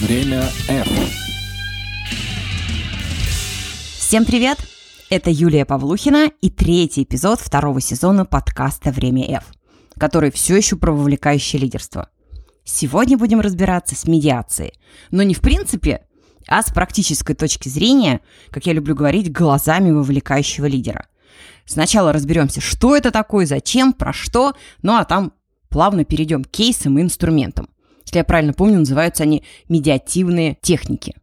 Время F. Всем привет! Это Юлия Павлухина и третий эпизод второго сезона подкаста «Время F», который все еще про вовлекающее лидерство. Сегодня будем разбираться с медиацией, но не в принципе, а с практической точки зрения, как я люблю говорить, глазами вовлекающего лидера. Сначала разберемся, что это такое, зачем, про что, ну а там плавно перейдем к кейсам и инструментам. Если я правильно помню, называются они медиативные техники.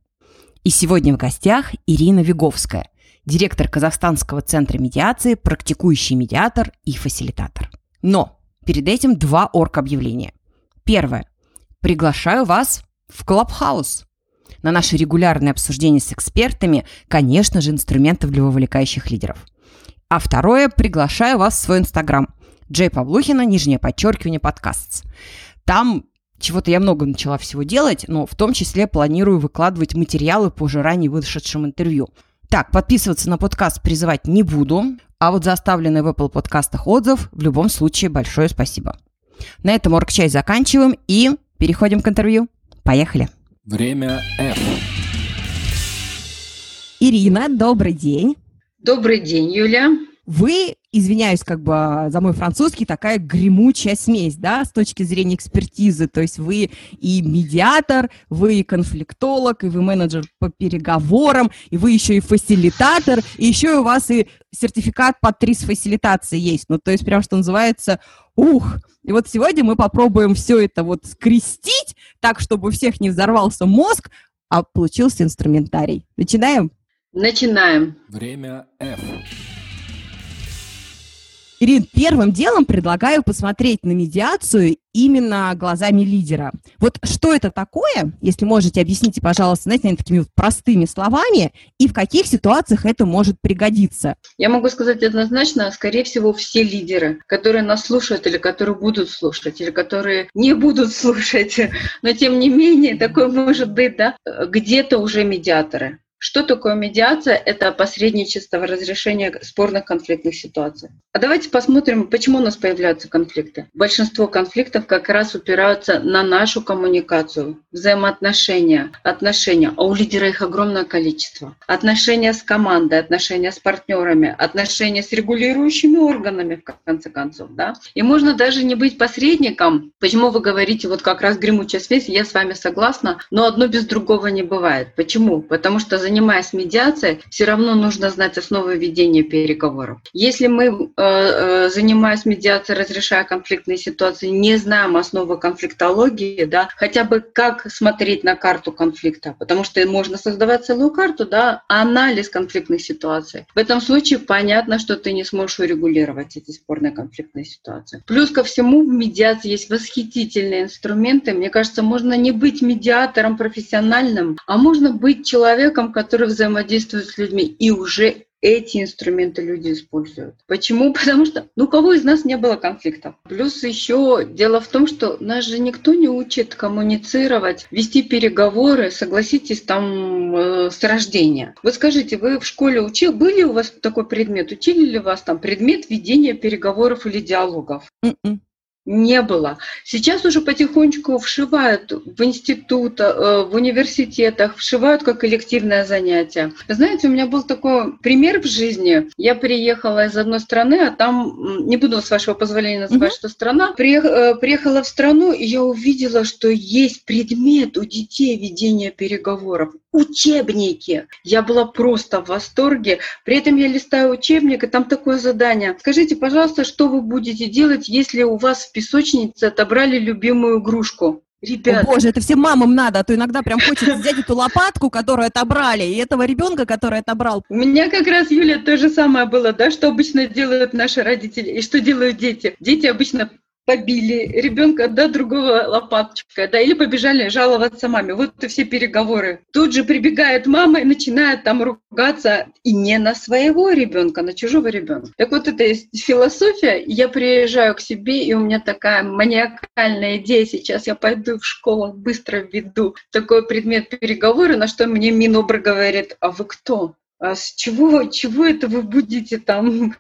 И сегодня в гостях Ирина Виговская, директор Казахстанского центра медиации, практикующий медиатор и фасилитатор. Но перед этим два орг-объявления. Первое. Приглашаю вас в Клабхаус на наши регулярные обсуждения с экспертами, конечно же, инструментов для вовлекающих лидеров. А второе, приглашаю вас в свой инстаграм. Джей Павлухина, нижнее подчеркивание, подкаст. Там чего-то я много начала всего делать, но в том числе планирую выкладывать материалы по уже ранее вышедшим интервью. Так, подписываться на подкаст призывать не буду, а вот за оставленный в Apple подкастах отзыв в любом случае большое спасибо. На этом Оргчай заканчиваем и переходим к интервью. Поехали! Время F. Ирина, добрый день. Добрый день, Юля. Вы, извиняюсь как бы а, за мой французский, такая гремучая смесь, да, с точки зрения экспертизы. То есть вы и медиатор, вы и конфликтолог, и вы менеджер по переговорам, и вы еще и фасилитатор, и еще у вас и сертификат по ТРИС фасилитации есть. Ну, то есть прям, что называется, ух. И вот сегодня мы попробуем все это вот скрестить так, чтобы у всех не взорвался мозг, а получился инструментарий. Начинаем? Начинаем. Время F. Ирин, первым делом предлагаю посмотреть на медиацию именно глазами лидера. Вот что это такое, если можете, объясните, пожалуйста, знаете, такими вот простыми словами, и в каких ситуациях это может пригодиться? Я могу сказать однозначно, скорее всего, все лидеры, которые нас слушают или которые будут слушать, или которые не будут слушать, но тем не менее, такое может быть, да, где-то уже медиаторы. Что такое медиация? Это посредничество в разрешении спорных конфликтных ситуаций. А давайте посмотрим, почему у нас появляются конфликты. Большинство конфликтов как раз упираются на нашу коммуникацию, взаимоотношения, отношения. А у лидера их огромное количество. Отношения с командой, отношения с партнерами, отношения с регулирующими органами, в конце концов. Да? И можно даже не быть посредником. Почему вы говорите, вот как раз гремучая смесь, я с вами согласна, но одно без другого не бывает. Почему? Потому что занимаясь медиацией, все равно нужно знать основы ведения переговоров. Если мы, э, э, занимаясь медиацией, разрешая конфликтные ситуации, не знаем основы конфликтологии, да, хотя бы как смотреть на карту конфликта, потому что можно создавать целую карту, да, анализ конфликтных ситуаций. В этом случае понятно, что ты не сможешь урегулировать эти спорные конфликтные ситуации. Плюс ко всему в медиации есть восхитительные инструменты. Мне кажется, можно не быть медиатором профессиональным, а можно быть человеком, которые взаимодействуют с людьми, и уже эти инструменты люди используют. Почему? Потому что, ну, у кого из нас не было конфликтов? Плюс еще дело в том, что нас же никто не учит коммуницировать, вести переговоры, согласитесь, там, э, с рождения. Вы скажите, вы в школе учили, были у вас такой предмет? Учили ли вас там предмет ведения переговоров или диалогов? Mm-mm не было. Сейчас уже потихонечку вшивают в институт, э, в университетах, вшивают как коллективное занятие. Знаете, у меня был такой пример в жизни. Я приехала из одной страны, а там, не буду с вашего позволения называть, mm-hmm. что страна, э, приехала в страну, и я увидела, что есть предмет у детей ведения переговоров учебники. Я была просто в восторге. При этом я листаю учебник, и там такое задание. Скажите, пожалуйста, что вы будете делать, если у вас в песочнице отобрали любимую игрушку? Ребята. О, боже, это всем мамам надо, а то иногда прям хочется взять эту лопатку, которую отобрали, и этого ребенка, который отобрал. У меня как раз, Юля, то же самое было, да, что обычно делают наши родители и что делают дети. Дети обычно побили ребенка до другого лопаточка, да, или побежали жаловаться маме. Вот и все переговоры. Тут же прибегает мама и начинает там ругаться и не на своего ребенка, на чужого ребенка. Так вот это философия. Я приезжаю к себе, и у меня такая маниакальная идея. Сейчас я пойду в школу, быстро введу такой предмет переговоры, на что мне Минобр говорит, а вы кто? А с чего, чего это вы будете там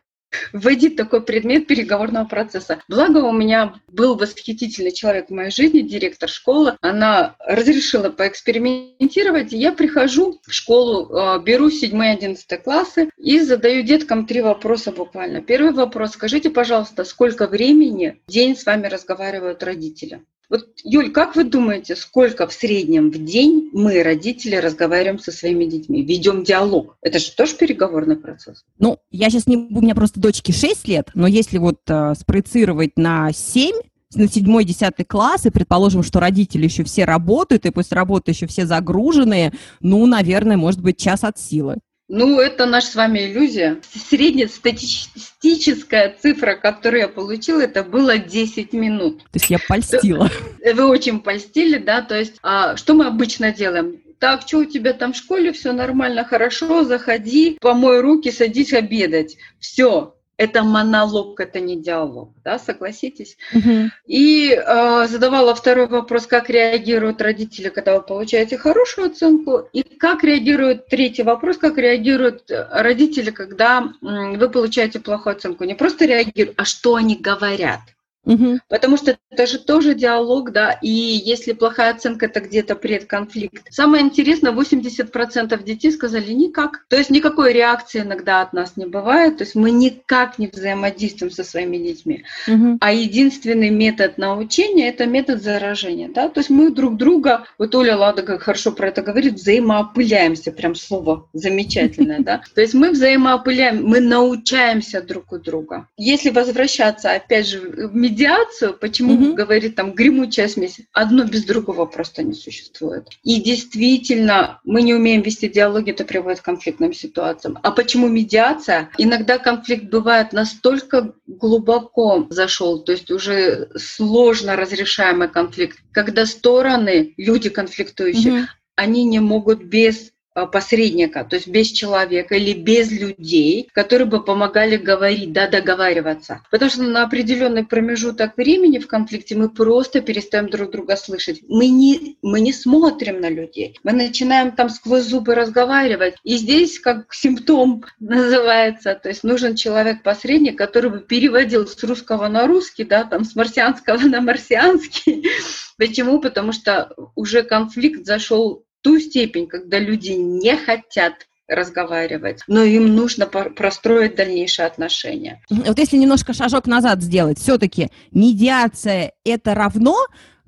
вводить такой предмет переговорного процесса. Благо у меня был восхитительный человек в моей жизни, директор школы. Она разрешила поэкспериментировать. И я прихожу в школу, э, беру 7-11 классы и задаю деткам три вопроса буквально. Первый вопрос. Скажите, пожалуйста, сколько времени в день с вами разговаривают родители? Вот, Юль, как вы думаете, сколько в среднем в день мы, родители, разговариваем со своими детьми, ведем диалог? Это же тоже переговорный процесс. Ну, я сейчас не... У меня просто дочке 6 лет, но если вот э, спроецировать на 7, на седьмой, десятый класс, и предположим, что родители еще все работают, и после работы еще все загруженные, ну, наверное, может быть, час от силы. Ну, это наша с вами иллюзия. Среднестатистическая цифра, которую я получила, это было 10 минут. То есть я польстила. Вы очень польстили, да, то есть а, что мы обычно делаем? так, что у тебя там в школе, все нормально, хорошо, заходи, помой руки, садись обедать. Все, это монолог, это не диалог, да, согласитесь? Угу. И э, задавала второй вопрос, как реагируют родители, когда вы получаете хорошую оценку, и как реагирует третий вопрос, как реагируют родители, когда э, вы получаете плохую оценку. Не просто реагируют, а что они говорят. Угу. Потому что это же тоже диалог, да, и если плохая оценка, это где-то предконфликт. Самое интересное, 80% детей сказали никак. То есть никакой реакции иногда от нас не бывает, то есть мы никак не взаимодействуем со своими детьми. Угу. А единственный метод научения – это метод заражения, да, то есть мы друг друга, вот Оля Ладога хорошо про это говорит, взаимоопыляемся, прям слово замечательное, да, то есть мы взаимоопыляем, мы научаемся друг у друга. Если возвращаться, опять же, в медиацию, почему угу. говорит там гремучая смесь, одно без другого просто не существует. И действительно, мы не умеем вести диалоги, это приводит к конфликтным ситуациям. А почему медиация? Иногда конфликт бывает настолько глубоко зашел, то есть уже сложно разрешаемый конфликт, когда стороны, люди конфликтующие, угу. они не могут без посредника, то есть без человека или без людей, которые бы помогали говорить, да, договариваться. Потому что на определенный промежуток времени в конфликте мы просто перестаем друг друга слышать. Мы не, мы не смотрим на людей. Мы начинаем там сквозь зубы разговаривать. И здесь как симптом называется, то есть нужен человек-посредник, который бы переводил с русского на русский, да, там с марсианского на марсианский. Почему? Потому что уже конфликт зашел ту степень, когда люди не хотят разговаривать, но им нужно простроить дальнейшие отношения. Вот если немножко шажок назад сделать, все-таки медиация это равно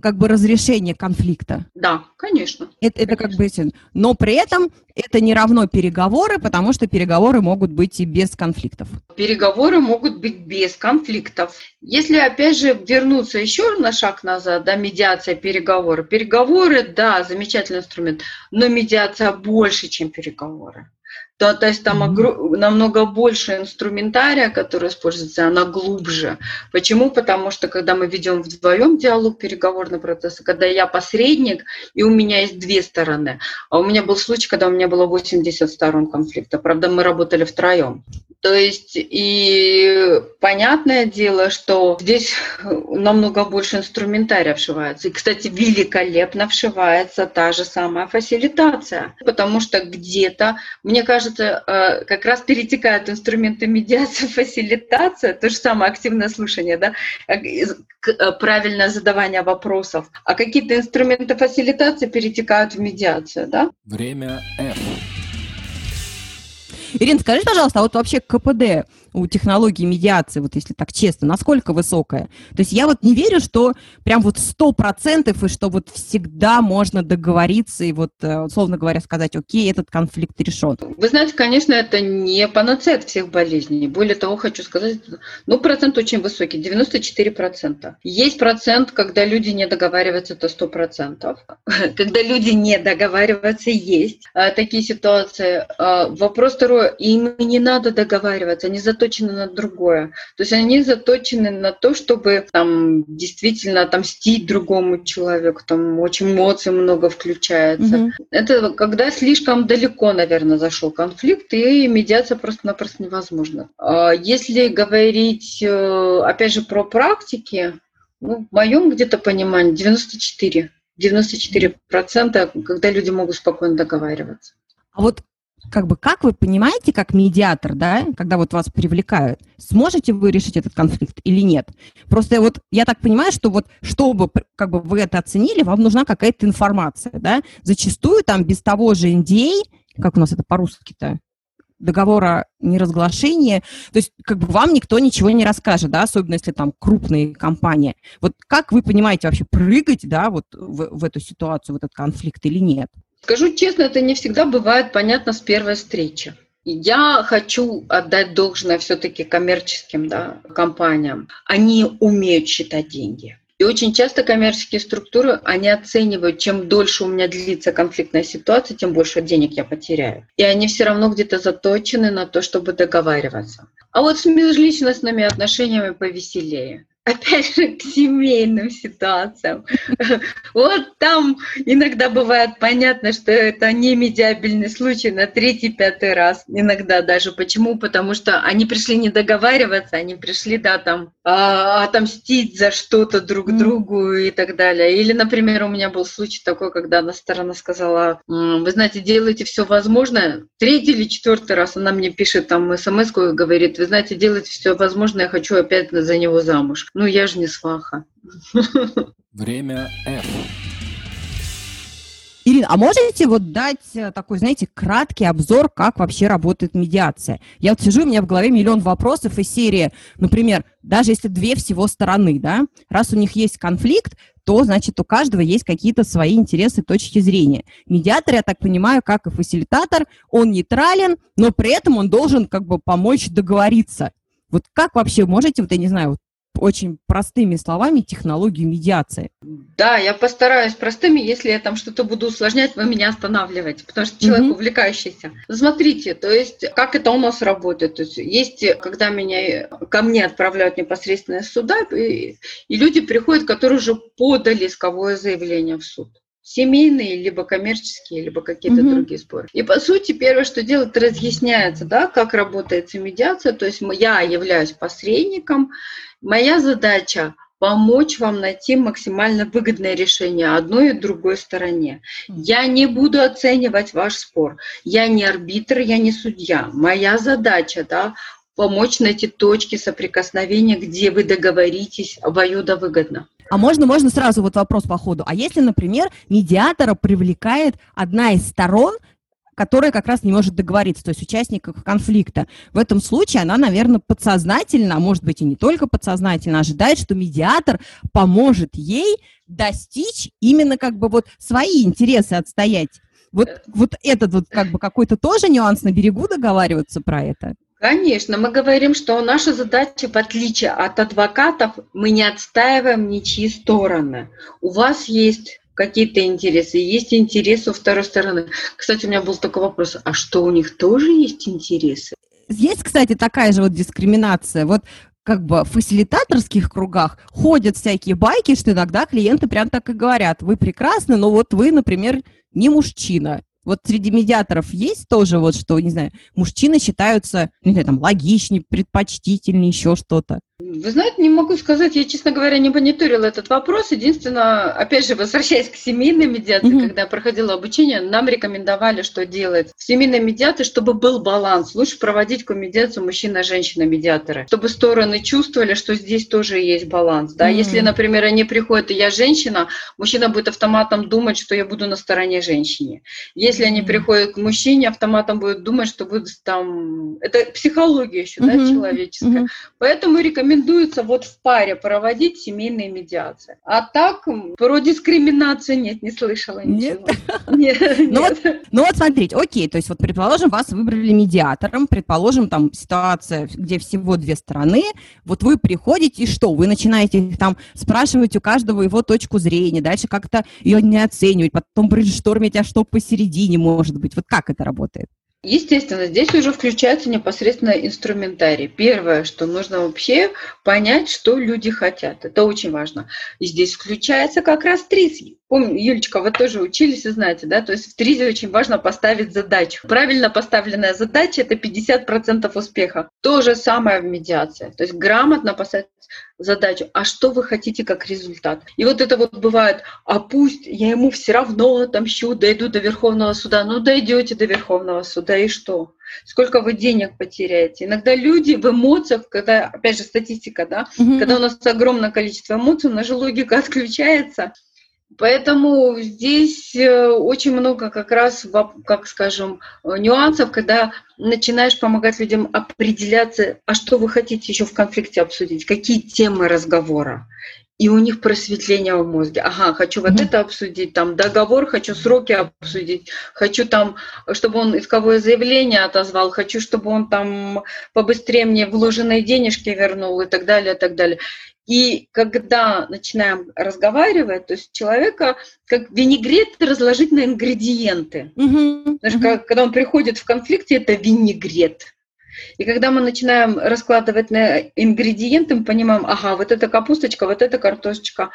как бы разрешение конфликта. Да, конечно. Это, это как бы, но при этом это не равно переговоры, потому что переговоры могут быть и без конфликтов. Переговоры могут быть без конфликтов. Если опять же вернуться еще на шаг назад, да, медиация, переговоры. Переговоры, да, замечательный инструмент, но медиация больше, чем переговоры. То, то есть там огр... намного больше инструментария, который используется, она глубже. Почему? Потому что когда мы ведем вдвоем диалог, переговорный процесс, когда я посредник, и у меня есть две стороны. А у меня был случай, когда у меня было 80 сторон конфликта. Правда, мы работали втроем. То есть и понятное дело, что здесь намного больше инструментария вшивается. И, кстати, великолепно вшивается та же самая фасилитация, потому что где-то, мне кажется, э, как раз перетекают инструменты медиации, фасилитация, то же самое активное слушание, да, э, правильное задавание вопросов. А какие-то инструменты фасилитации перетекают в медиацию, да? Время F. Ирина, скажи, пожалуйста, а вот вообще КПД у технологии медиации, вот если так честно, насколько высокая? То есть я вот не верю, что прям вот сто процентов, и что вот всегда можно договориться и вот, э, условно говоря, сказать, окей, этот конфликт решен. Вы знаете, конечно, это не панацея от всех болезней. Более того, хочу сказать, ну, процент очень высокий, 94%. Есть процент, когда люди не договариваются, это 100%. Когда люди не договариваются, есть а, такие ситуации. А, вопрос второй, им не надо договариваться, они за заточены на другое. То есть они заточены на то, чтобы там действительно отомстить другому человеку, там очень эмоций много включается. Угу. Это когда слишком далеко, наверное, зашел конфликт, и медиация просто-напросто невозможна. А если говорить, э, опять же, про практики, ну, в моем где-то понимании 94. 94%, когда люди могут спокойно договариваться. А вот как бы как вы понимаете, как медиатор, да, когда вот вас привлекают, сможете вы решить этот конфликт или нет? Просто вот я так понимаю, что вот чтобы как бы вы это оценили, вам нужна какая-то информация, да? Зачастую там без того же NDA, как у нас это по-русски-то, договора неразглашения, то есть как бы вам никто ничего не расскажет, да, особенно если там крупные компании. Вот как вы понимаете вообще прыгать, да, вот в, в эту ситуацию, в этот конфликт или нет? Скажу честно, это не всегда бывает понятно с первой встречи. Я хочу отдать должное все-таки коммерческим да, компаниям. Они умеют считать деньги. И очень часто коммерческие структуры, они оценивают, чем дольше у меня длится конфликтная ситуация, тем больше денег я потеряю. И они все равно где-то заточены на то, чтобы договариваться. А вот с межличностными отношениями повеселее опять же, к семейным ситуациям. Вот там иногда бывает понятно, что это не медиабельный случай на третий, пятый раз. Иногда даже. Почему? Потому что они пришли не договариваться, они пришли, да, там, а, отомстить за что-то друг другу и так далее. Или, например, у меня был случай такой, когда одна сторона сказала, вы знаете, делайте все возможное. Третий или четвертый раз она мне пишет там смс и говорит, вы знаете, делайте все возможное, я хочу опять за него замуж. Ну, я же не сваха. Время F. Ирина, а можете вот дать э, такой, знаете, краткий обзор, как вообще работает медиация? Я вот сижу, у меня в голове миллион вопросов из серии, например, даже если две всего стороны, да, раз у них есть конфликт, то, значит, у каждого есть какие-то свои интересы, точки зрения. Медиатор, я так понимаю, как и фасилитатор, он нейтрален, но при этом он должен как бы помочь договориться. Вот как вообще можете, вот я не знаю, вот очень простыми словами технологию медиации. Да, я постараюсь простыми. Если я там что-то буду усложнять, вы меня останавливаете, потому что человек mm-hmm. увлекающийся. Смотрите, то есть как это у нас работает. То есть, есть когда меня, ко мне отправляют непосредственно из суда, и, и люди приходят, которые уже подали исковое заявление в суд семейные, либо коммерческие, либо какие-то mm-hmm. другие споры. И по сути первое, что делает, разъясняется, да, как работает медиация. То есть я являюсь посредником, Моя задача помочь вам найти максимально выгодное решение одной и другой стороне. Я не буду оценивать ваш спор. Я не арбитр, я не судья. Моя задача да, помочь найти точки соприкосновения, где вы договоритесь обоюдовыгодно. А можно, можно сразу вот вопрос по ходу. А если, например, медиатора привлекает одна из сторон, которая как раз не может договориться, то есть участников конфликта. В этом случае она, наверное, подсознательно, а может быть и не только подсознательно, ожидает, что медиатор поможет ей достичь именно как бы вот свои интересы отстоять. Вот, вот этот вот как бы какой-то тоже нюанс на берегу договариваться про это? Конечно, мы говорим, что наша задача, в отличие от адвокатов, мы не отстаиваем ничьи стороны. У вас есть какие-то интересы, есть интересы у второй стороны. Кстати, у меня был такой вопрос, а что у них тоже есть интересы? Есть, кстати, такая же вот дискриминация. Вот как бы в фасилитаторских кругах ходят всякие байки, что иногда клиенты прям так и говорят, вы прекрасны, но вот вы, например, не мужчина. Вот среди медиаторов есть тоже вот, что, не знаю, мужчины считаются, не знаю, там, логичнее, предпочтительнее, еще что-то. Вы знаете, не могу сказать, я, честно говоря, не мониторила этот вопрос. Единственное, опять же, возвращаясь к семейной медиации, mm-hmm. когда я проходила обучение, нам рекомендовали, что делать в семейной медиации, чтобы был баланс. Лучше проводить комедиацию мужчина-женщина-медиаторы, чтобы стороны чувствовали, что здесь тоже есть баланс. Да? Mm-hmm. Если, например, они приходят, и я женщина, мужчина будет автоматом думать, что я буду на стороне женщины. Если mm-hmm. они приходят к мужчине, автоматом будет думать, что будут там... Это психология еще, mm-hmm. да, человеческая. Mm-hmm. Поэтому рекомендую рекомендуется вот в паре проводить семейные медиации. А так про дискриминацию нет, не слышала ничего. Нет? Нет. Ну, вот, ну вот смотрите, окей, то есть вот предположим, вас выбрали медиатором, предположим, там ситуация, где всего две стороны, вот вы приходите, и что? Вы начинаете там спрашивать у каждого его точку зрения, дальше как-то ее не оценивать, потом брейнштормить, а что посередине может быть? Вот как это работает? Естественно, здесь уже включается непосредственно инструментарий. Первое, что нужно вообще понять, что люди хотят. Это очень важно. И здесь включается как раз триз. Помню, Юлечка, вы тоже учились и знаете, да? То есть в тризе очень важно поставить задачу. Правильно поставленная задача – это 50% успеха. То же самое в медиации. То есть грамотно поставить задачу, а что вы хотите как результат. И вот это вот бывает, а пусть я ему все равно отомщу, дойду до Верховного суда. Ну, дойдете до Верховного суда, и что? Сколько вы денег потеряете? Иногда люди в эмоциях, когда, опять же, статистика, да, mm-hmm. когда у нас огромное количество эмоций, у нас же логика отключается, Поэтому здесь э, очень много как раз, как скажем, э, нюансов, когда начинаешь помогать людям определяться, а что вы хотите еще в конфликте обсудить, какие темы разговора. И у них просветление в мозге. Ага, хочу вот mm-hmm. это обсудить, там договор, хочу сроки обсудить, хочу там, чтобы он исковое заявление отозвал, хочу, чтобы он там побыстрее мне вложенные денежки вернул и так далее, и так далее. И когда начинаем разговаривать, то есть человека как винегрет разложить на ингредиенты. Угу, Потому что угу. когда он приходит в конфликте, это винегрет. И когда мы начинаем раскладывать на ингредиенты, мы понимаем, ага, вот эта капусточка, вот эта картошечка,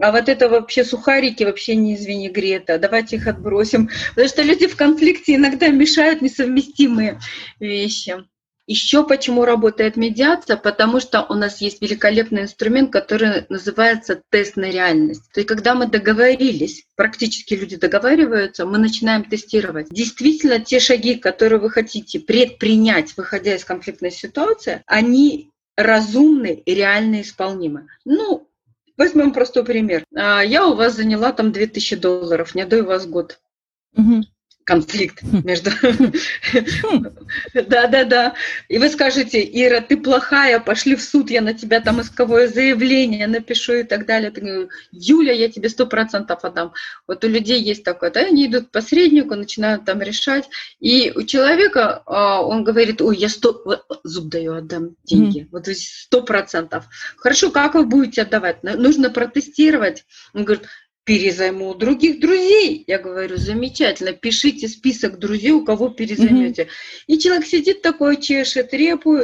а вот это вообще сухарики вообще не из винегрета, давайте их отбросим. Потому что люди в конфликте иногда мешают несовместимые вещи. Еще почему работает медиация? Потому что у нас есть великолепный инструмент, который называется тест на реальность. То есть когда мы договорились, практически люди договариваются, мы начинаем тестировать. Действительно, те шаги, которые вы хотите предпринять, выходя из конфликтной ситуации, они разумны и реально исполнимы. Ну, возьмем простой пример. А, я у вас заняла там 2000 долларов, не даю вас год. Угу конфликт хм. между... Да-да-да. И вы скажете, Ира, ты плохая, пошли в суд, я на тебя там исковое заявление напишу и так далее. Ты говоришь, Юля, я тебе сто процентов отдам. Вот у людей есть такое, да, они идут к посреднику, начинают там решать. И у человека, а, он говорит, ой, я сто... Зуб даю, отдам деньги. Вот сто процентов. Хорошо, как вы будете отдавать? Нужно протестировать. Он говорит, перезайму у других друзей. Я говорю, замечательно, пишите список друзей, у кого перезаймете. Mm-hmm. И человек сидит такой, чешет репу,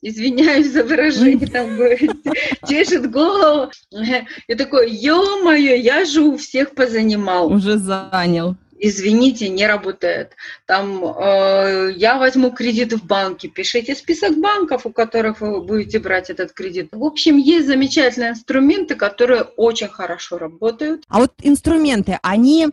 извиняюсь за выражение, там говорит, чешет голову. И такой, ё-моё, я же у всех позанимал. Уже занял извините, не работает. Там э, я возьму кредит в банке, пишите список банков, у которых вы будете брать этот кредит. В общем, есть замечательные инструменты, которые очень хорошо работают. А вот инструменты, они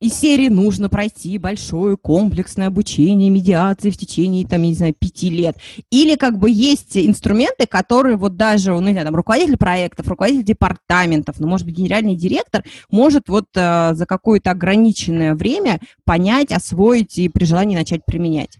из серии нужно пройти большое комплексное обучение медиации в течение, там, я не знаю, пяти лет. Или как бы есть инструменты, которые вот даже, ну, не знаю, там, руководитель проектов, руководитель департаментов, ну, может быть, генеральный директор может вот э, за какое-то ограниченное время понять, освоить и при желании начать применять.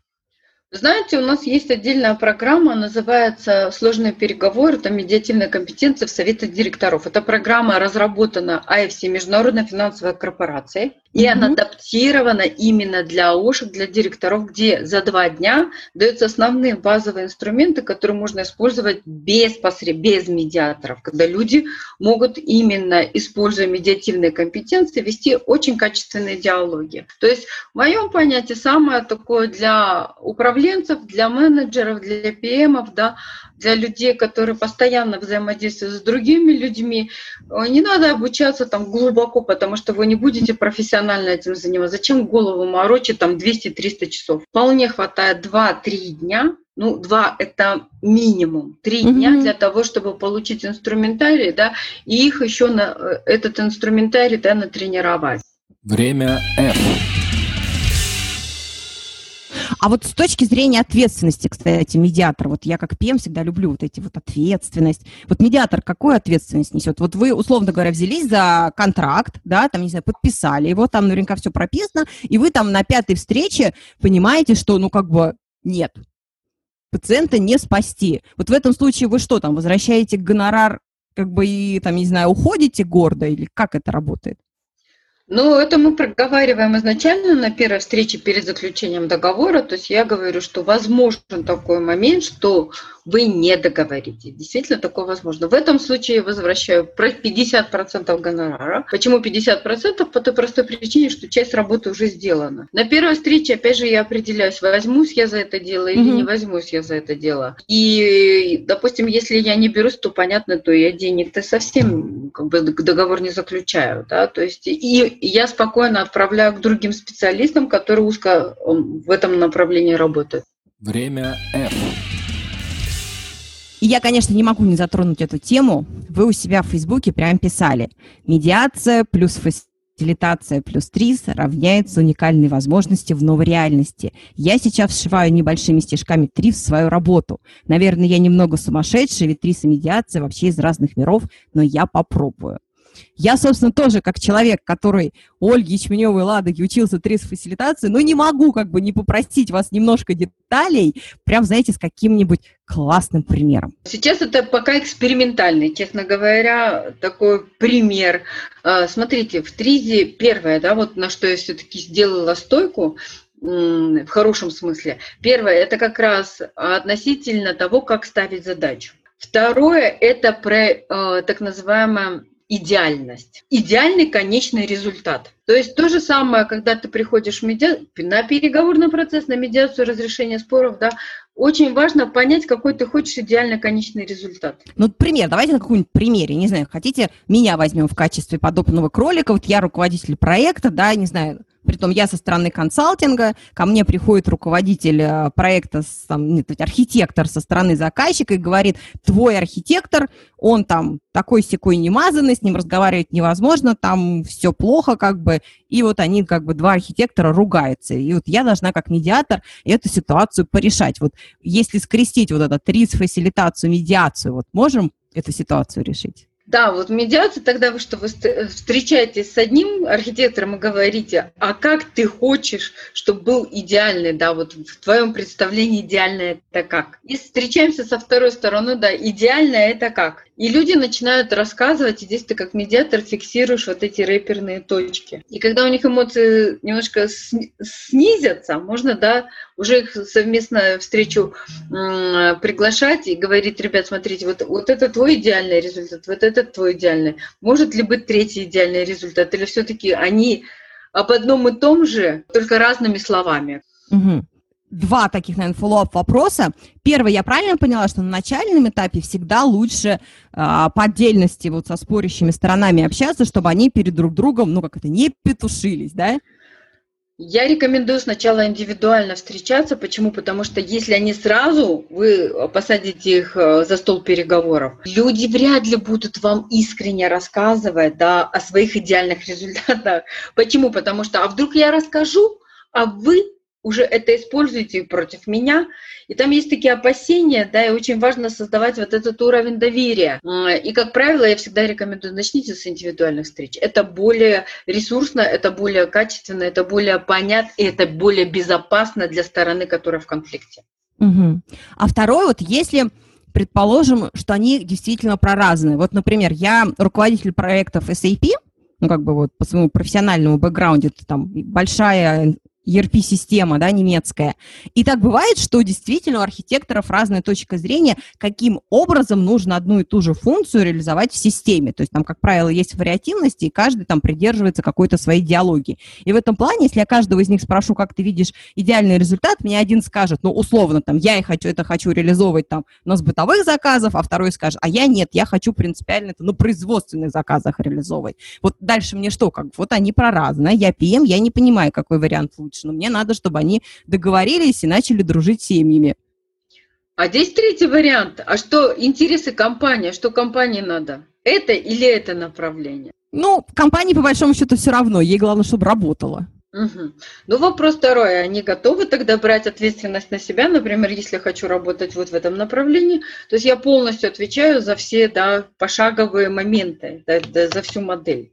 Знаете, у нас есть отдельная программа, называется «Сложные переговоры», это медиативная компетенция в Совете директоров. Эта программа разработана IFC, Международной финансовой корпорацией, и mm-hmm. она адаптирована именно для ОШек, для директоров, где за два дня даются основные базовые инструменты, которые можно использовать без, посред... без медиаторов, когда люди могут именно, используя медиативные компетенции, вести очень качественные диалоги. То есть в моем понятии самое такое для управленцев, для менеджеров, для ПМов, да, для людей, которые постоянно взаимодействуют с другими людьми. Э, не надо обучаться там глубоко, потому что вы не будете профессионально этим заниматься. Зачем голову морочить там 200-300 часов? Вполне хватает 2-3 дня, ну, два – это минимум, три mm-hmm. дня для того, чтобы получить инструментарий, да, и их еще на э, этот инструментарий, да, натренировать. Время F. А вот с точки зрения ответственности, кстати, медиатор, вот я как ПМ всегда люблю вот эти вот ответственность. Вот медиатор какую ответственность несет? Вот вы, условно говоря, взялись за контракт, да, там, не знаю, подписали его, там наверняка все прописано, и вы там на пятой встрече понимаете, что, ну, как бы, нет, пациента не спасти. Вот в этом случае вы что там, возвращаете гонорар, как бы, и, там, не знаю, уходите гордо, или как это работает? Ну, это мы проговариваем изначально на первой встрече перед заключением договора. То есть я говорю, что возможен такой момент, что вы не договорите. Действительно, такое возможно. В этом случае я возвращаю 50% гонорара. Почему 50%? По той простой причине, что часть работы уже сделана. На первой встрече, опять же, я определяюсь, возьмусь я за это дело или mm-hmm. не возьмусь я за это дело. И, допустим, если я не берусь, то понятно, то я денег-то совсем как бы договор не заключаю. Да? То есть и я спокойно отправляю к другим специалистам, которые узко в этом направлении работают. Время F. И я, конечно, не могу не затронуть эту тему. Вы у себя в Фейсбуке прям писали. Медиация плюс фасилитация плюс ТРИС равняется уникальной возможности в новой реальности. Я сейчас сшиваю небольшими стежками ТРИС в свою работу. Наверное, я немного сумасшедшая, ведь ТРИС и медиация вообще из разных миров, но я попробую. Я, собственно, тоже как человек, который у Ольги Ячменевой Ладоги учился трис-фасилитации, но не могу как бы не попросить вас немножко деталей, прям, знаете, с каким-нибудь классным примером. Сейчас это пока экспериментальный, честно говоря, такой пример. А, смотрите, в тризе первое, да, вот на что я все-таки сделала стойку, в хорошем смысле. Первое, это как раз относительно того, как ставить задачу. Второе, это про э, так называемое идеальность. Идеальный конечный результат. То есть то же самое, когда ты приходишь медиа... на переговорный процесс, на медиацию разрешения споров, да, очень важно понять, какой ты хочешь идеальный конечный результат. Ну, пример, давайте на каком-нибудь примере, не знаю, хотите, меня возьмем в качестве подобного кролика, вот я руководитель проекта, да, не знаю, Притом я со стороны консалтинга, ко мне приходит руководитель э, проекта, там, нет, архитектор со стороны заказчика и говорит, твой архитектор, он там такой секой немазанный, с ним разговаривать невозможно, там все плохо как бы, и вот они как бы два архитектора ругаются. И вот я должна как медиатор эту ситуацию порешать. Вот если скрестить вот этот риск, фасилитацию, медиацию, вот можем эту ситуацию решить? Да, вот медиация тогда вы что, вы встречаетесь с одним архитектором и говорите, а как ты хочешь, чтобы был идеальный, да, вот в твоем представлении идеальное это как? И встречаемся со второй стороны, да, идеальное это как? И люди начинают рассказывать, и здесь ты как медиатор фиксируешь вот эти рэперные точки. И когда у них эмоции немножко снизятся, можно, да, уже их совместно встречу приглашать и говорить, ребят, смотрите, вот, вот это твой идеальный результат, вот это твой идеальный. Может ли быть третий идеальный результат? Или все-таки они об одном и том же, только разными словами? Угу два таких, наверное, follow-up вопроса. Первое, я правильно поняла, что на начальном этапе всегда лучше а, по отдельности вот со спорящими сторонами общаться, чтобы они перед друг другом, ну, как это, не петушились, да? Я рекомендую сначала индивидуально встречаться. Почему? Потому что если они сразу, вы посадите их э, за стол переговоров, люди вряд ли будут вам искренне рассказывать да, о своих идеальных результатах. Почему? Потому что, а вдруг я расскажу, а вы уже это используете против меня. И там есть такие опасения, да, и очень важно создавать вот этот уровень доверия. И, как правило, я всегда рекомендую, начните с индивидуальных встреч. Это более ресурсно, это более качественно, это более понятно, и это более безопасно для стороны, которая в конфликте. Угу. А второе, вот если предположим, что они действительно проразные. Вот, например, я руководитель проектов SAP, ну, как бы вот по своему профессиональному бэкграунду, это там большая ERP-система, да, немецкая. И так бывает, что действительно у архитекторов разная точка зрения, каким образом нужно одну и ту же функцию реализовать в системе. То есть там, как правило, есть вариативность, и каждый там придерживается какой-то своей идеологии. И в этом плане, если я каждого из них спрошу, как ты видишь идеальный результат, мне один скажет, ну, условно, там, я и хочу это хочу реализовывать там, с бытовых заказов, а второй скажет, а я нет, я хочу принципиально это на производственных заказах реализовывать. Вот дальше мне что, как вот они про разное, я PM, я не понимаю, какой вариант лучше лучше, но мне надо, чтобы они договорились и начали дружить семьями. А здесь третий вариант. А что интересы компании? Что компании надо? Это или это направление? Ну, компании, по большому счету, все равно. Ей главное, чтобы работало. Угу. Ну, вопрос второй. Они готовы тогда брать ответственность на себя? Например, если я хочу работать вот в этом направлении, то есть я полностью отвечаю за все да, пошаговые моменты, да, да, за всю модель.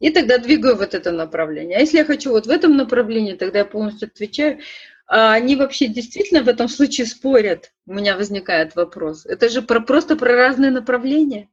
И тогда двигаю вот это направление. А если я хочу вот в этом направлении, тогда я полностью отвечаю. А они вообще действительно в этом случае спорят? У меня возникает вопрос. Это же про, просто про разные направления.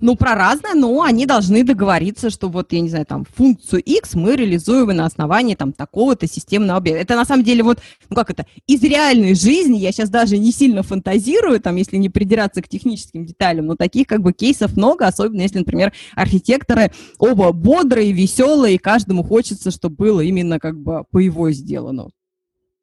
Ну, про разное, но они должны договориться, что вот, я не знаю, там, функцию X мы реализуем на основании там такого-то системного объекта. Это на самом деле вот, ну как это, из реальной жизни, я сейчас даже не сильно фантазирую, там, если не придираться к техническим деталям, но таких как бы кейсов много, особенно если, например, архитекторы оба бодрые, веселые, и каждому хочется, чтобы было именно как бы по его сделано.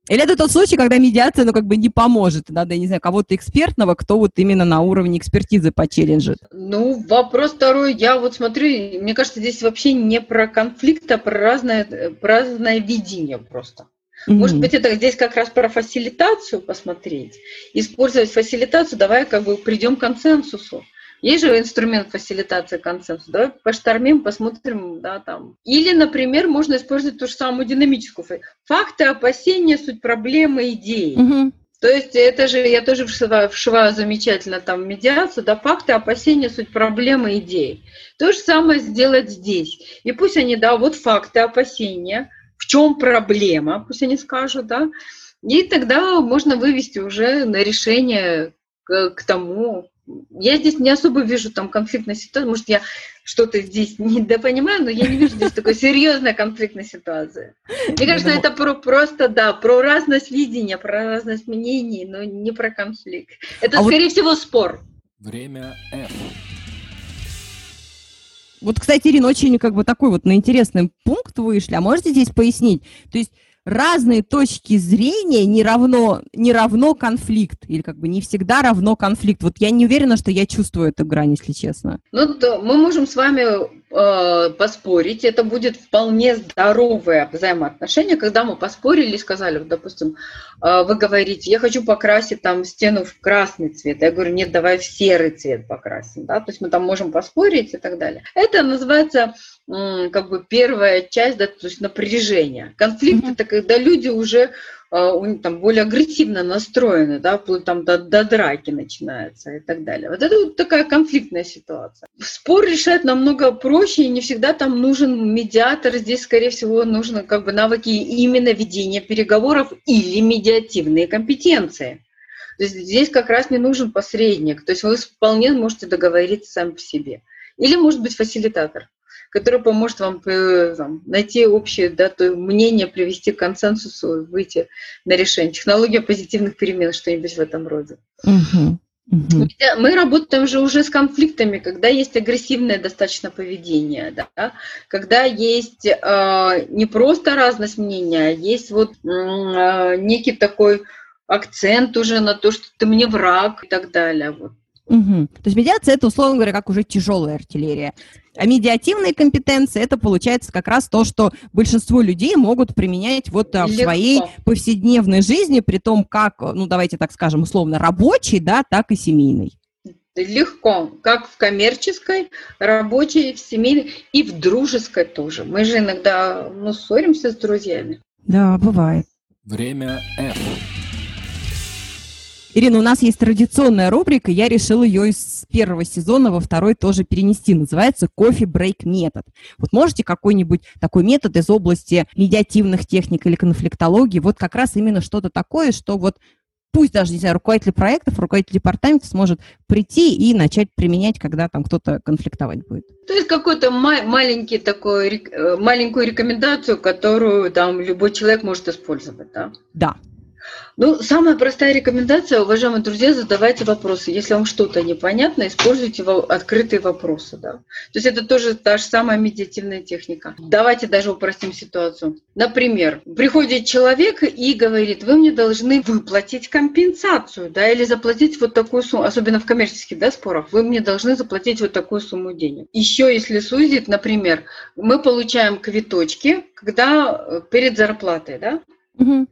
Или это тот случай, когда медиация, ну, как бы не поможет. Надо, не знаю, кого-то экспертного, кто вот именно на уровне экспертизы почелленджит. Ну, вопрос второй. Я вот смотрю, мне кажется, здесь вообще не про конфликт, а про разное, про разное видение просто. Mm-hmm. Может быть, это здесь как раз про фасилитацию посмотреть, использовать фасилитацию, давай как бы придем к консенсусу. Есть же инструмент фасилитации консенсуса. Давай поштормим, посмотрим, да, там. Или, например, можно использовать ту же самую динамическую. Факты, опасения, суть проблемы, идеи. Угу. То есть это же, я тоже вшиваю, вшиваю замечательно там медиацию, да, факты, опасения, суть проблемы, идеи. То же самое сделать здесь. И пусть они, да, вот факты, опасения, в чем проблема, пусть они скажут, да, и тогда можно вывести уже на решение к, к тому, я здесь не особо вижу там конфликтной ситуации. Может, я что-то здесь недопонимаю, но я не вижу здесь такой серьезной конфликтной ситуации. Мне кажется, это про, просто, да, про разность видения, про разность мнений, но не про конфликт. Это, а скорее вот... всего, спор. Время F. Вот, кстати, Ирина, очень как бы такой вот на интересный пункт вышли. А можете здесь пояснить? То есть разные точки зрения не равно, не равно конфликт, или как бы не всегда равно конфликт. Вот я не уверена, что я чувствую эту грань, если честно. Ну, мы можем с вами э, поспорить, это будет вполне здоровое взаимоотношение, когда мы поспорили и сказали, вот, допустим, э, вы говорите, я хочу покрасить там стену в красный цвет, я говорю, нет, давай в серый цвет покрасим, да, то есть мы там можем поспорить и так далее. Это называется как бы первая часть, да, то есть напряжение. Конфликт mm-hmm. это когда люди уже там более агрессивно настроены, да, там до, до драки начинается и так далее. Вот это вот такая конфликтная ситуация. Спор решать намного проще, и не всегда там нужен медиатор. Здесь, скорее всего, нужно как бы навыки именно ведения переговоров или медиативные компетенции. То есть здесь как раз не нужен посредник. То есть вы вполне можете договориться сами по себе. Или, может быть, фасилитатор который поможет вам э, там, найти общее да, то мнение, привести к консенсусу, выйти на решение. Технология позитивных перемен, что-нибудь в этом роде. Угу. Угу. Мы работаем же уже с конфликтами, когда есть агрессивное достаточно поведение, да? когда есть э, не просто разность мнения, а есть вот э, некий такой акцент уже на то, что ты мне враг и так далее. Вот. Угу. То есть медиация это, условно говоря, как уже тяжелая артиллерия. А медиативные компетенции это получается как раз то, что большинство людей могут применять вот Легко. в своей повседневной жизни, при том как, ну давайте так скажем, условно рабочей, да, так и семейной. Легко, как в коммерческой, рабочей, в семейной и в дружеской тоже. Мы же иногда ну, ссоримся с друзьями. Да, бывает. Время F. Ирина, у нас есть традиционная рубрика, я решила ее из первого сезона во второй тоже перенести. Называется кофе-брейк метод. Вот можете какой-нибудь такой метод из области медиативных техник или конфликтологии, вот как раз именно что-то такое, что вот пусть даже, не знаю, руководитель проектов, руководитель департамента сможет прийти и начать применять, когда там кто-то конфликтовать будет. То есть какой-то ма- маленький такой, э, маленькую рекомендацию, которую там любой человек может использовать, да? Да, ну, самая простая рекомендация, уважаемые друзья, задавайте вопросы. Если вам что-то непонятно, используйте открытые вопросы. Да? То есть это тоже та же самая медиативная техника. Давайте даже упростим ситуацию. Например, приходит человек и говорит, вы мне должны выплатить компенсацию, да, или заплатить вот такую сумму, особенно в коммерческих да, спорах, вы мне должны заплатить вот такую сумму денег. Еще если сузить, например, мы получаем квиточки, когда э, перед зарплатой, да, угу.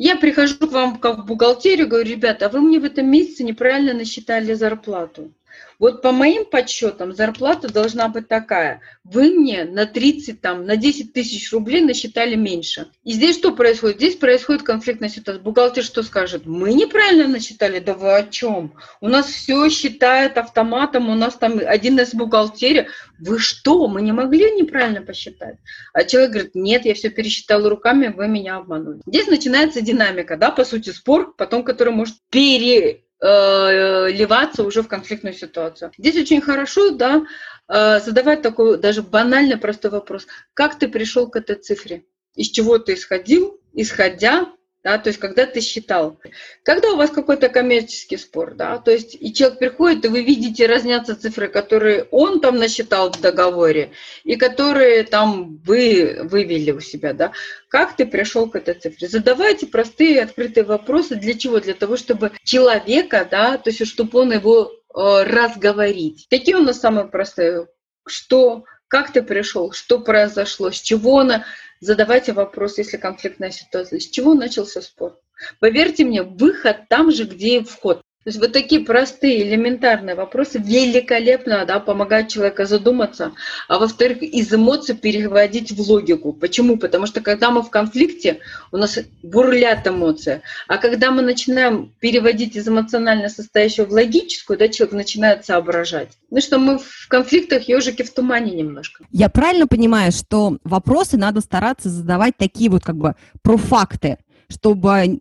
Я прихожу к вам как в бухгалтерию, говорю, ребята, а вы мне в этом месяце неправильно насчитали зарплату. Вот по моим подсчетам зарплата должна быть такая. Вы мне на 30, там, на 10 тысяч рублей насчитали меньше. И здесь что происходит? Здесь происходит конфликтная ситуация. Бухгалтер что скажет? Мы неправильно насчитали? Да вы о чем? У нас все считает автоматом, у нас там один из бухгалтерии. Вы что? Мы не могли неправильно посчитать? А человек говорит, нет, я все пересчитал руками, вы меня обманули. Здесь начинается динамика, да, по сути, спор, потом, который может пере Э, ливаться уже в конфликтную ситуацию. Здесь очень хорошо, да, э, задавать такой даже банальный простой вопрос. Как ты пришел к этой цифре? Из чего ты исходил? Исходя да, то есть когда ты считал. Когда у вас какой-то коммерческий спор, да, то есть и человек приходит, и вы видите разнятся цифры, которые он там насчитал в договоре, и которые там вы вывели у себя, да, как ты пришел к этой цифре? Задавайте простые открытые вопросы. Для чего? Для того, чтобы человека, да, то есть чтобы он его э, разговорить. Какие у нас самые простые? Что как ты пришел, что произошло, с чего она... Задавайте вопрос, если конфликтная ситуация, с чего начался спор. Поверьте мне, выход там же, где и вход. То есть вот такие простые, элементарные вопросы великолепно да, помогают человеку задуматься, а во-вторых, из эмоций переводить в логику. Почему? Потому что когда мы в конфликте, у нас бурлят эмоции, а когда мы начинаем переводить из эмоционально состоящего в логическую, да, человек начинает соображать. Ну что мы в конфликтах ежики в тумане немножко. Я правильно понимаю, что вопросы надо стараться задавать такие вот как бы про факты, чтобы,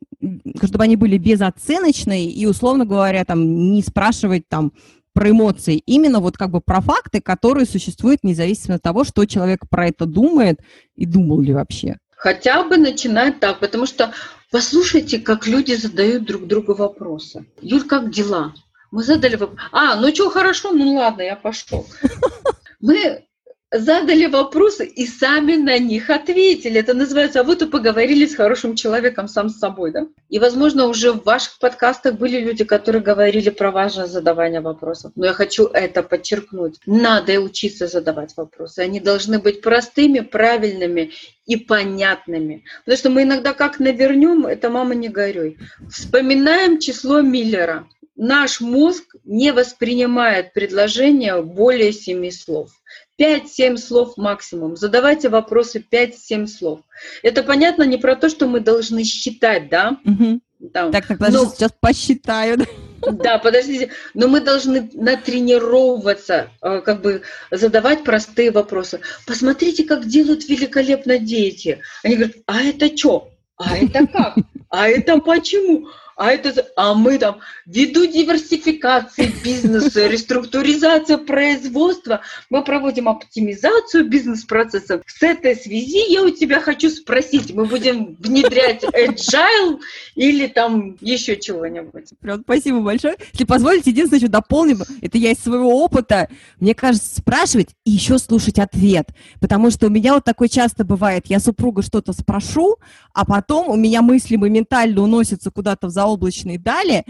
чтобы они были безоценочные и, условно говоря, там, не спрашивать там про эмоции, именно вот как бы про факты, которые существуют независимо от того, что человек про это думает и думал ли вообще. Хотя бы начинать так, потому что послушайте, как люди задают друг другу вопросы. Юль, как дела? Мы задали вопрос. А, ну что, хорошо, ну ладно, я пошел. Мы задали вопросы и сами на них ответили. Это называется, а вот и поговорили с хорошим человеком сам с собой, да? И, возможно, уже в ваших подкастах были люди, которые говорили про важное задавание вопросов. Но я хочу это подчеркнуть. Надо учиться задавать вопросы. Они должны быть простыми, правильными и понятными. Потому что мы иногда как навернем, это мама не горюй. Вспоминаем число Миллера. Наш мозг не воспринимает предложение более семи слов. 5-7 слов максимум. Задавайте вопросы 5-7 слов. Это понятно не про то, что мы должны считать, да? Угу. Там. Так, так, подождите, Но... сейчас посчитаю. Да, подождите, но мы должны натренировываться, э, как бы задавать простые вопросы. Посмотрите, как делают великолепно дети. Они говорят, а это что? А это как? А это почему? А, это, а мы там ввиду диверсификации бизнеса, реструктуризация производства, мы проводим оптимизацию бизнес-процессов. С этой связи я у тебя хочу спросить, мы будем внедрять agile или там еще чего-нибудь? Прям спасибо большое. Если позволите, единственное, что дополним, это я из своего опыта, мне кажется, спрашивать и еще слушать ответ. Потому что у меня вот такое часто бывает, я супруга что-то спрошу, а потом у меня мысли моментально уносятся куда-то в зал заоблачной дали,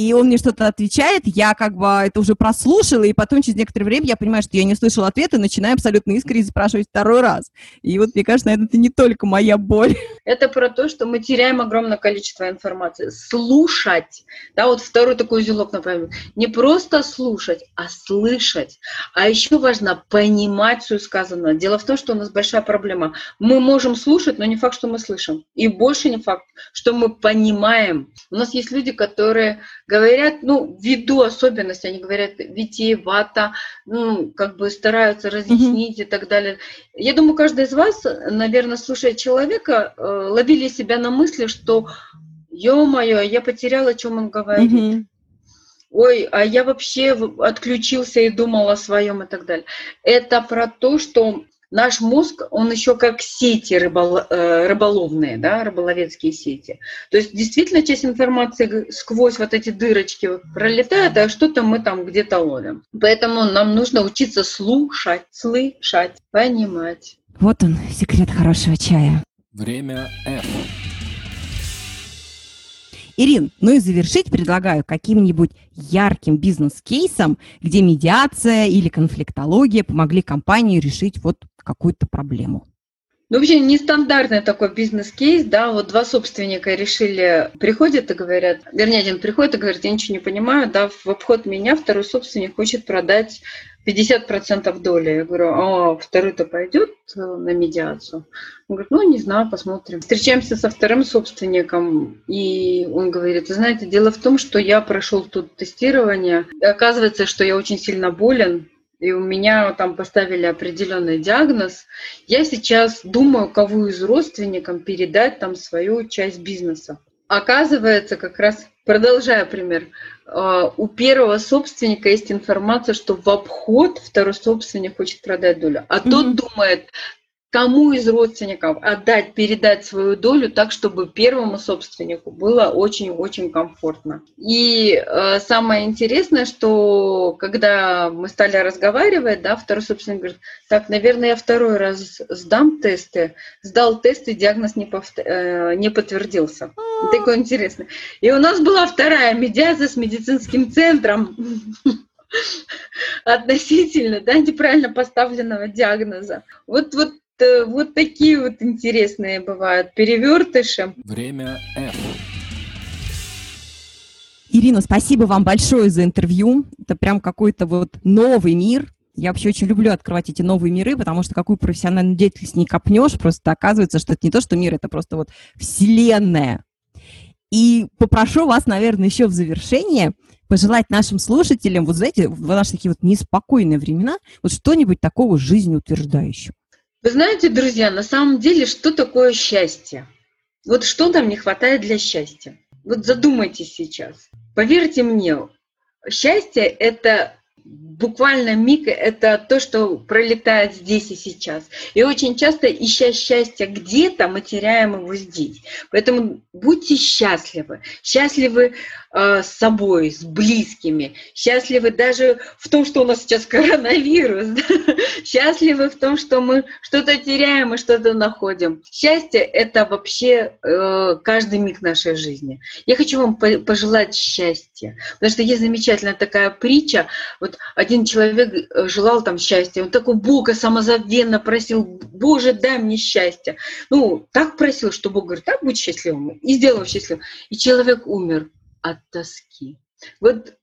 и он мне что-то отвечает, я как бы это уже прослушала, и потом через некоторое время я понимаю, что я не слышала ответа, начинаю абсолютно искренне спрашивать второй раз. И вот, мне кажется, это не только моя боль. Это про то, что мы теряем огромное количество информации. Слушать, да, вот второй такой узелок, например, не просто слушать, а слышать. А еще важно понимать все сказанное. Дело в том, что у нас большая проблема. Мы можем слушать, но не факт, что мы слышим. И больше не факт, что мы понимаем. У нас есть люди, которые говорят, ну, ввиду особенностей, они говорят витиевато, ну, как бы стараются разъяснить mm-hmm. и так далее. Я думаю, каждый из вас, наверное, слушая человека, э, ловили себя на мысли, что, ё-моё, я потеряла, о чем он говорит. Mm-hmm. Ой, а я вообще отключился и думал о своем и так далее. Это про то, что наш мозг, он еще как сети рыбол, э, рыболовные, да, рыболовецкие сети. То есть действительно часть информации сквозь вот эти дырочки пролетает, а что-то мы там где-то ловим. Поэтому нам нужно учиться слушать, слышать, понимать. Вот он, секрет хорошего чая. Время F. Ирин, ну и завершить предлагаю каким-нибудь ярким бизнес-кейсом, где медиация или конфликтология помогли компании решить вот какую-то проблему. Ну, вообще нестандартный такой бизнес-кейс, да, вот два собственника решили, приходят и говорят, вернее, один приходит и говорит, я ничего не понимаю, да, в обход меня второй собственник хочет продать 50% доли. Я говорю, а второй-то пойдет э, на медиацию? Он говорит, ну, не знаю, посмотрим. Встречаемся со вторым собственником, и он говорит, знаете, дело в том, что я прошел тут тестирование, и оказывается, что я очень сильно болен, и у меня там поставили определенный диагноз, я сейчас думаю, кого из родственников передать там свою часть бизнеса. Оказывается, как раз, продолжая пример, у первого собственника есть информация, что в обход второй собственник хочет продать долю, а mm-hmm. тот думает, кому из родственников отдать, передать свою долю так, чтобы первому собственнику было очень-очень комфортно. И э, самое интересное, что когда мы стали разговаривать, да, второй собственник говорит, так, наверное, я второй раз сдам тесты, сдал тесты, диагноз не, повтор... э, не подтвердился. Такое интересное. И у нас была вторая медиация с медицинским центром. относительно да, неправильно поставленного диагноза. Вот, вот, вот такие вот интересные бывают перевертыши. Время F. Ирина, спасибо вам большое за интервью. Это прям какой-то вот новый мир. Я вообще очень люблю открывать эти новые миры, потому что какую профессиональную деятельность не копнешь, просто оказывается, что это не то, что мир, это просто вот вселенная. И попрошу вас, наверное, еще в завершение пожелать нашим слушателям, вот знаете, в наши такие вот неспокойные времена, вот что-нибудь такого жизнеутверждающего. Вы знаете, друзья, на самом деле, что такое счастье? Вот что нам не хватает для счастья? Вот задумайтесь сейчас. Поверьте мне, счастье – это буквально миг – это то, что пролетает здесь и сейчас. И очень часто, ища счастье где-то, мы теряем его здесь. Поэтому будьте счастливы. Счастливы э, с собой, с близкими. Счастливы даже в том, что у нас сейчас коронавирус. Да? Счастливы в том, что мы что-то теряем и что-то находим. Счастье – это вообще э, каждый миг нашей жизни. Я хочу вам пожелать счастья. Потому что есть замечательная такая притча. Вот один человек э, желал там счастья, он такой Бога самозабвенно просил, Боже, дай мне счастье. Ну, так просил, что Бог говорит, так будь счастливым, и сделал счастливым. И человек умер от тоски. Вот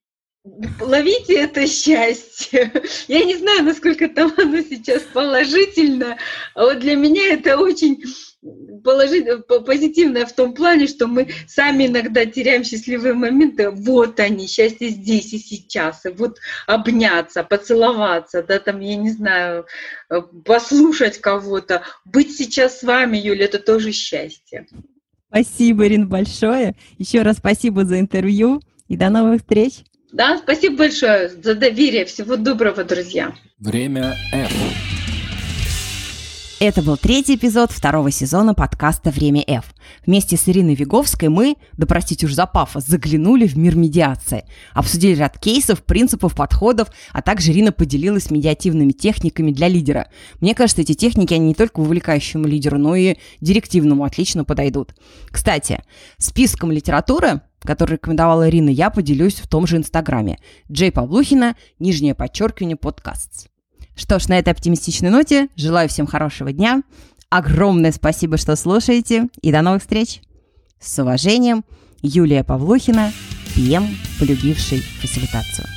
ловите это счастье. Я не знаю, насколько там оно сейчас положительно, а вот для меня это очень положительное, позитивное в том плане, что мы сами иногда теряем счастливые моменты. Вот они, счастье здесь и сейчас. И вот обняться, поцеловаться, да, там, я не знаю, послушать кого-то. Быть сейчас с вами, Юля, это тоже счастье. Спасибо, Ирина, большое. Еще раз спасибо за интервью и до новых встреч. Да, спасибо большое за доверие. Всего доброго, друзья. Время F. Это был третий эпизод второго сезона подкаста «Время F». Вместе с Ириной Виговской мы, да простите уж за пафос, заглянули в мир медиации. Обсудили ряд кейсов, принципов, подходов, а также Ирина поделилась медиативными техниками для лидера. Мне кажется, эти техники, они не только вовлекающему лидеру, но и директивному отлично подойдут. Кстати, списком литературы который рекомендовала Ирина, я поделюсь в том же Инстаграме. Джей Павлухина, нижнее подчеркивание, подкаст. Что ж, на этой оптимистичной ноте желаю всем хорошего дня. Огромное спасибо, что слушаете. И до новых встреч. С уважением, Юлия Павлухина, ПМ, полюбивший фасилитацию.